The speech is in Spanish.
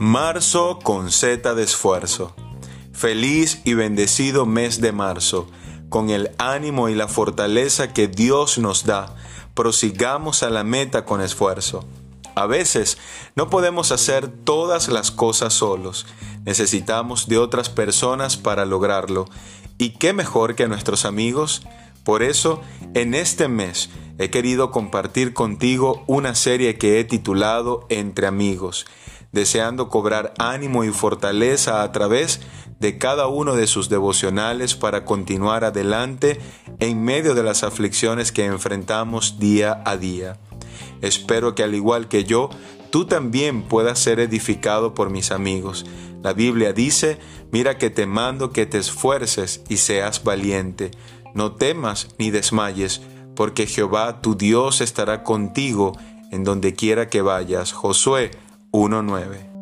Marzo con Z de esfuerzo. Feliz y bendecido mes de marzo. Con el ánimo y la fortaleza que Dios nos da, prosigamos a la meta con esfuerzo. A veces no podemos hacer todas las cosas solos, necesitamos de otras personas para lograrlo. ¿Y qué mejor que nuestros amigos? Por eso, en este mes he querido compartir contigo una serie que he titulado Entre amigos deseando cobrar ánimo y fortaleza a través de cada uno de sus devocionales para continuar adelante en medio de las aflicciones que enfrentamos día a día. Espero que al igual que yo, tú también puedas ser edificado por mis amigos. La Biblia dice, mira que te mando que te esfuerces y seas valiente. No temas ni desmayes, porque Jehová tu Dios estará contigo en donde quiera que vayas. Josué 1.9.